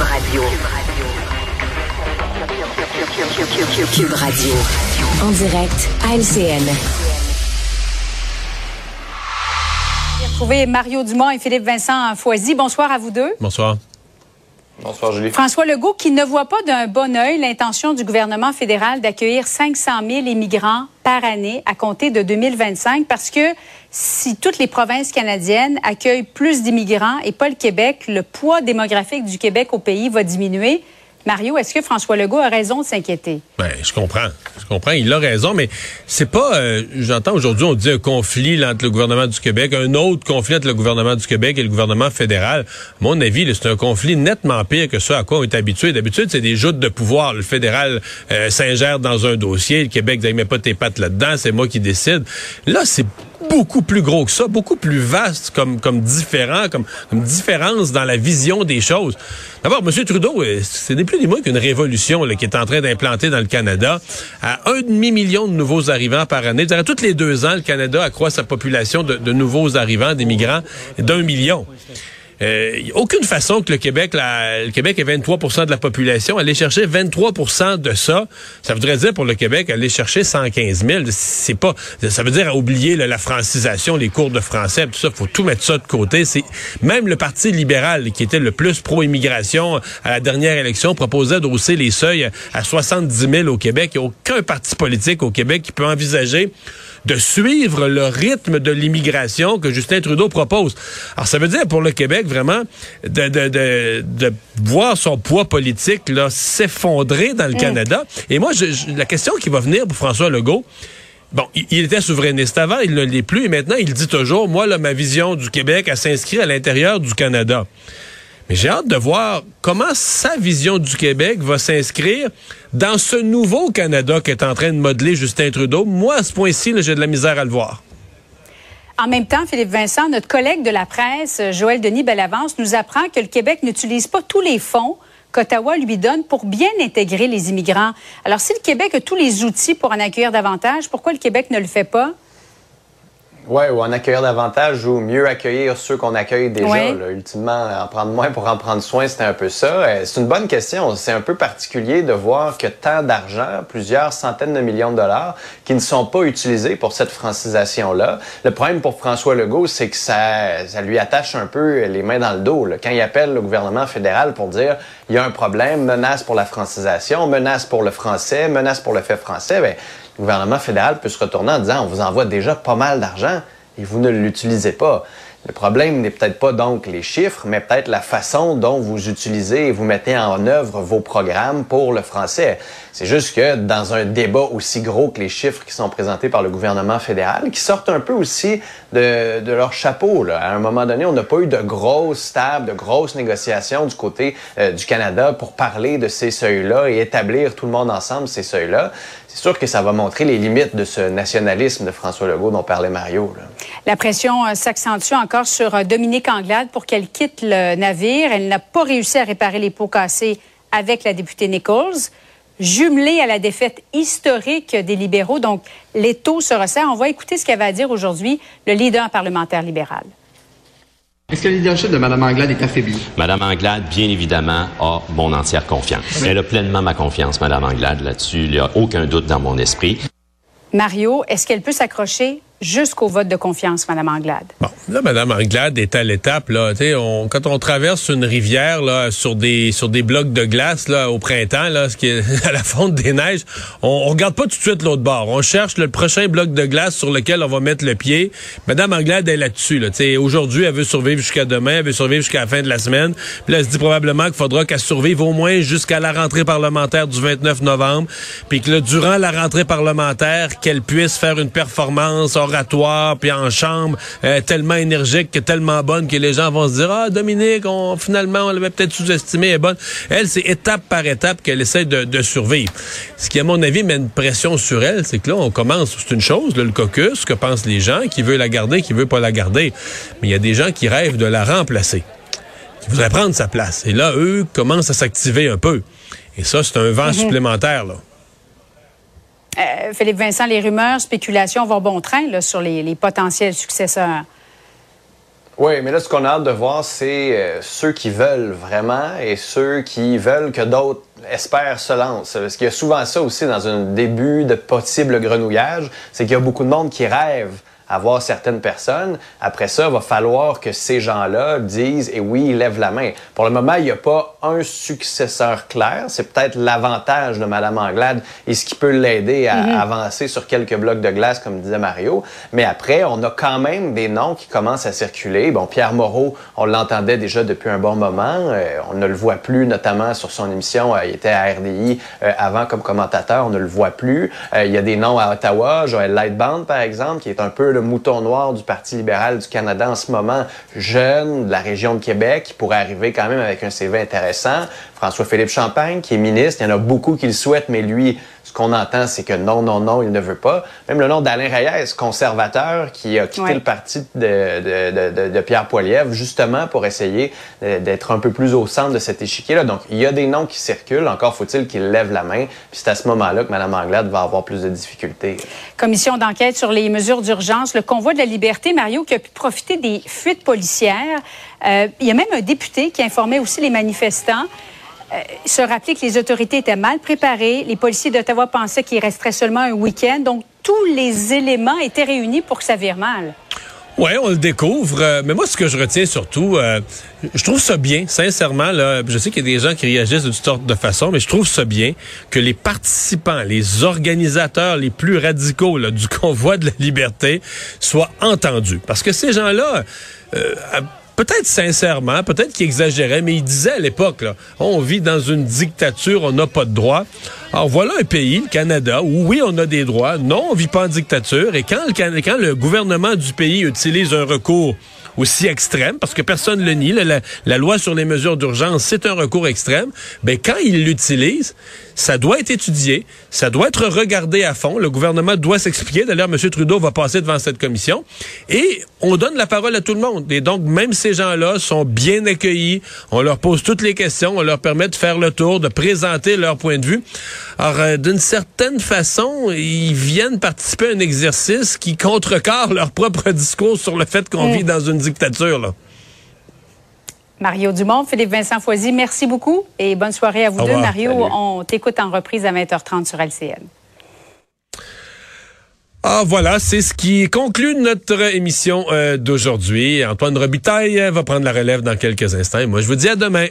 Cube Radio. Cube Radio. En direct à LCN. Retrouver Mario Dumont et Philippe Vincent Foisy. Bonsoir à vous deux. Bonsoir. Bonsoir, Julie. François Legault qui ne voit pas d'un bon œil l'intention du gouvernement fédéral d'accueillir 500 000 immigrants par année à compter de 2025 parce que si toutes les provinces canadiennes accueillent plus d'immigrants et pas le Québec, le poids démographique du Québec au pays va diminuer. Mario, est-ce que François Legault a raison de s'inquiéter? Ben, je comprends. Je comprends. Il a raison, mais c'est pas, euh, j'entends aujourd'hui, on dit un conflit entre le gouvernement du Québec, un autre conflit entre le gouvernement du Québec et le gouvernement fédéral. À mon avis, c'est un conflit nettement pire que ce à quoi on est habitué. D'habitude, c'est des joutes de pouvoir. Le fédéral euh, s'ingère dans un dossier, le Québec dit, mets pas tes pattes là-dedans, c'est moi qui décide. Là, c'est beaucoup plus gros que ça, beaucoup plus vaste comme, comme différent, comme, différence dans la vision des choses. D'abord, M. Trudeau, euh, c'est n'est plus ni moins qu'une révolution qui est en train d'implanter dans le Canada. À un demi-million de nouveaux arrivants par année. Toutes les deux ans, le Canada accroît sa population de, de nouveaux arrivants, des migrants, d'un million. Euh, aucune façon que le Québec, le Québec est 23% de la population, aller chercher 23% de ça, ça voudrait dire pour le Québec aller chercher 115 000. C'est pas, ça veut dire oublier la francisation, les cours de français, tout ça. Faut tout mettre ça de côté. Même le Parti libéral qui était le plus pro-immigration à la dernière élection proposait d'hausser les seuils à 70 000 au Québec. Il n'y a aucun parti politique au Québec qui peut envisager de suivre le rythme de l'immigration que Justin Trudeau propose. Alors, ça veut dire pour le Québec, vraiment, de, de, de, de voir son poids politique là s'effondrer dans le mm. Canada. Et moi, je, la question qui va venir pour François Legault, Bon, il était souverainiste avant, il ne l'est plus, et maintenant il dit toujours, moi, là, ma vision du Québec, elle s'inscrit à l'intérieur du Canada. Mais j'ai hâte de voir comment sa vision du Québec va s'inscrire dans ce nouveau Canada qu'est en train de modeler Justin Trudeau. Moi, à ce point-ci, j'ai de la misère à le voir. En même temps, Philippe Vincent, notre collègue de la presse, Joël Denis Bellavance, nous apprend que le Québec n'utilise pas tous les fonds qu'Ottawa lui donne pour bien intégrer les immigrants. Alors, si le Québec a tous les outils pour en accueillir davantage, pourquoi le Québec ne le fait pas? Oui, ou en accueillir davantage ou mieux accueillir ceux qu'on accueille déjà. Là. Ultimement, en prendre moins pour en prendre soin, c'était un peu ça. Euh, c'est une bonne question. C'est un peu particulier de voir que tant d'argent, plusieurs centaines de millions de dollars, qui ne sont pas utilisés pour cette francisation-là. Le problème pour François Legault, c'est que ça, ça lui attache un peu les mains dans le dos. Là. Quand il appelle le gouvernement fédéral pour dire il y a un problème, menace pour la francisation, menace pour le français, menace pour le fait français, bien, le gouvernement fédéral peut se retourner en disant on vous envoie déjà pas mal d'argent et vous ne l'utilisez pas. Le problème n'est peut-être pas donc les chiffres, mais peut-être la façon dont vous utilisez et vous mettez en œuvre vos programmes pour le français. C'est juste que dans un débat aussi gros que les chiffres qui sont présentés par le gouvernement fédéral, qui sortent un peu aussi de, leur chapeau. Là. À un moment donné, on n'a pas eu de grosses tables, de grosses négociations du côté euh, du Canada pour parler de ces seuils-là et établir tout le monde ensemble ces seuils-là c'est sûr que ça va montrer les limites de ce nationalisme de François Legault dont parlait Mario. La pression euh, s'accentue encore sur euh, Dominique Anglade pour qu'elle quitte le navire. Elle n'a pas réussi à réparer les pots cassés avec la députée Nichols, jumelée à la défaite historique des libéraux. Donc, les taux se resserrent. On va écouter ce qu'elle va dire aujourd'hui le leader parlementaire libéral. Est-ce que le leadership de Mme Anglade est affaibli? Mme Anglade, bien évidemment, a mon entière confiance. Elle a pleinement ma confiance, Mme Anglade, là-dessus. Il n'y a aucun doute dans mon esprit. Mario, est-ce qu'elle peut s'accrocher jusqu'au vote de confiance, Mme Anglade. Bon, là, Mme Anglade est à l'étape, là, on, quand on traverse une rivière, là, sur des, sur des blocs de glace, là, au printemps, là, ce qui est à la fonte des neiges, on, on regarde pas tout de suite l'autre bord. On cherche le prochain bloc de glace sur lequel on va mettre le pied. Mme Anglade est là-dessus, là. Aujourd'hui, elle veut survivre jusqu'à demain, elle veut survivre jusqu'à la fin de la semaine. Puis là, elle se dit probablement qu'il faudra qu'elle survive au moins jusqu'à la rentrée parlementaire du 29 novembre. Puis que là, durant la rentrée parlementaire, qu'elle puisse faire une performance puis en chambre, euh, tellement énergique, que tellement bonne que les gens vont se dire, ah, Dominique, on, finalement, on l'avait peut-être sous-estimé, elle est bonne. Elle, c'est étape par étape qu'elle essaie de, survivre. Ce qui, à mon avis, met une pression sur elle, c'est que là, on commence, c'est une chose, le caucus, que pensent les gens, qui veut la garder, qui veut pas la garder. Mais il y a des gens qui rêvent de la remplacer, qui voudraient prendre sa place. Et là, eux commencent à s'activer un peu. Et ça, c'est un vent mhm. supplémentaire, là. Euh, Philippe Vincent, les rumeurs, spéculations vont bon train sur les, potentiels successeurs. Oui, mais là, ce qu'on a hâte de voir, c'est euh, ceux qui veulent vraiment et ceux qui veulent que d'autres espèrent se lancent. Parce qu'il y a souvent ça aussi dans un début de possible grenouillage, c'est qu'il y a beaucoup de monde qui rêve avoir certaines personnes. Après ça, il va falloir que ces gens-là disent, et oui, ils lèvent la main. Pour le moment, il n'y a pas un successeur clair. C'est peut-être l'avantage de Mme Anglade et ce qui peut l'aider à mhm. avancer sur quelques blocs de glace, comme disait Mario. Mais après, on a quand même des noms qui commencent à circuler. Bon, Pierre Moreau, on l'entendait déjà depuis un bon moment. Euh, on ne le voit plus, notamment sur son émission. Euh, il était à RDI euh, avant comme commentateur. On ne le voit plus. il y a des noms à Ottawa. Joël Lightband, par exemple, qui est un peu le mouton noir du Parti libéral du Canada en ce moment, jeune, de la région de Québec, qui pourrait arriver quand même avec un CV intéressant. François-Philippe Champagne, qui est ministre, il y en a beaucoup qui le souhaitent, mais lui, ce qu'on entend, c'est que non, non, non, il ne veut pas. Même le nom d'Alain Reyes, conservateur, qui a quitté le parti de, Pierre Poilievre, justement pour essayer d'être un peu plus au centre de cet échiquier-là. Donc, il y a des noms qui circulent. Encore faut-il qu'il lève la main. Puis c'est à ce moment-là que Mme Anglade va avoir plus de difficultés. Commission d'enquête sur les mesures d'urgence. Le convoi de la liberté, Mario, qui a pu profiter des fuites policières. Euh, il y a même un député qui informait aussi les manifestants euh, se rappeler que les autorités étaient mal préparées. Les policiers d'Ottawa pensaient qu'il resterait seulement un week-end. Donc, tous les éléments étaient réunis pour que ça vire mal. Oui, on le découvre. Euh, mais moi, ce que je retiens surtout, euh, je trouve ça bien, sincèrement. Là, je sais qu'il y a des gens qui réagissent de toutes sortes de façons, mais je trouve ça bien que les participants, les organisateurs les plus radicaux du convoi de la liberté soient entendus. Parce que ces gens-là, peut-être sincèrement, peut-être qu'il exagérait, mais il disait à l'époque, on vit dans une dictature, on n'a pas de droits. Alors voilà un pays, le Canada, où oui, on a des droits, non, on vit pas en dictature, et quand le, quand le gouvernement du pays utilise un recours aussi extrême, parce que personne ne le nie. La, loi sur les mesures d'urgence, c'est un recours extrême. Ben, quand il l'utilise, ça doit être étudié, ça doit être regardé à fond. Le gouvernement doit s'expliquer. D'ailleurs, M. Trudeau va passer devant cette commission. Et on donne la parole à tout le monde. Et donc, même ces gens-là sont bien accueillis. On leur pose toutes les questions. On leur permet de faire le tour, de présenter leur point de vue. Alors, euh, d'une certaine façon, ils viennent participer à un exercice qui contrecarre leur propre discours sur le fait qu'on mm. vit dans une dictature. Là. Mario Dumont, Philippe Vincent Foisy, merci beaucoup et bonne soirée à vous deux. Mario, on t'écoute en reprise à 20h30 sur LCN. Ah voilà, c'est ce qui conclut notre émission euh, d'aujourd'hui. Antoine Robitaille va prendre la relève dans quelques instants. moi, je vous dis à demain.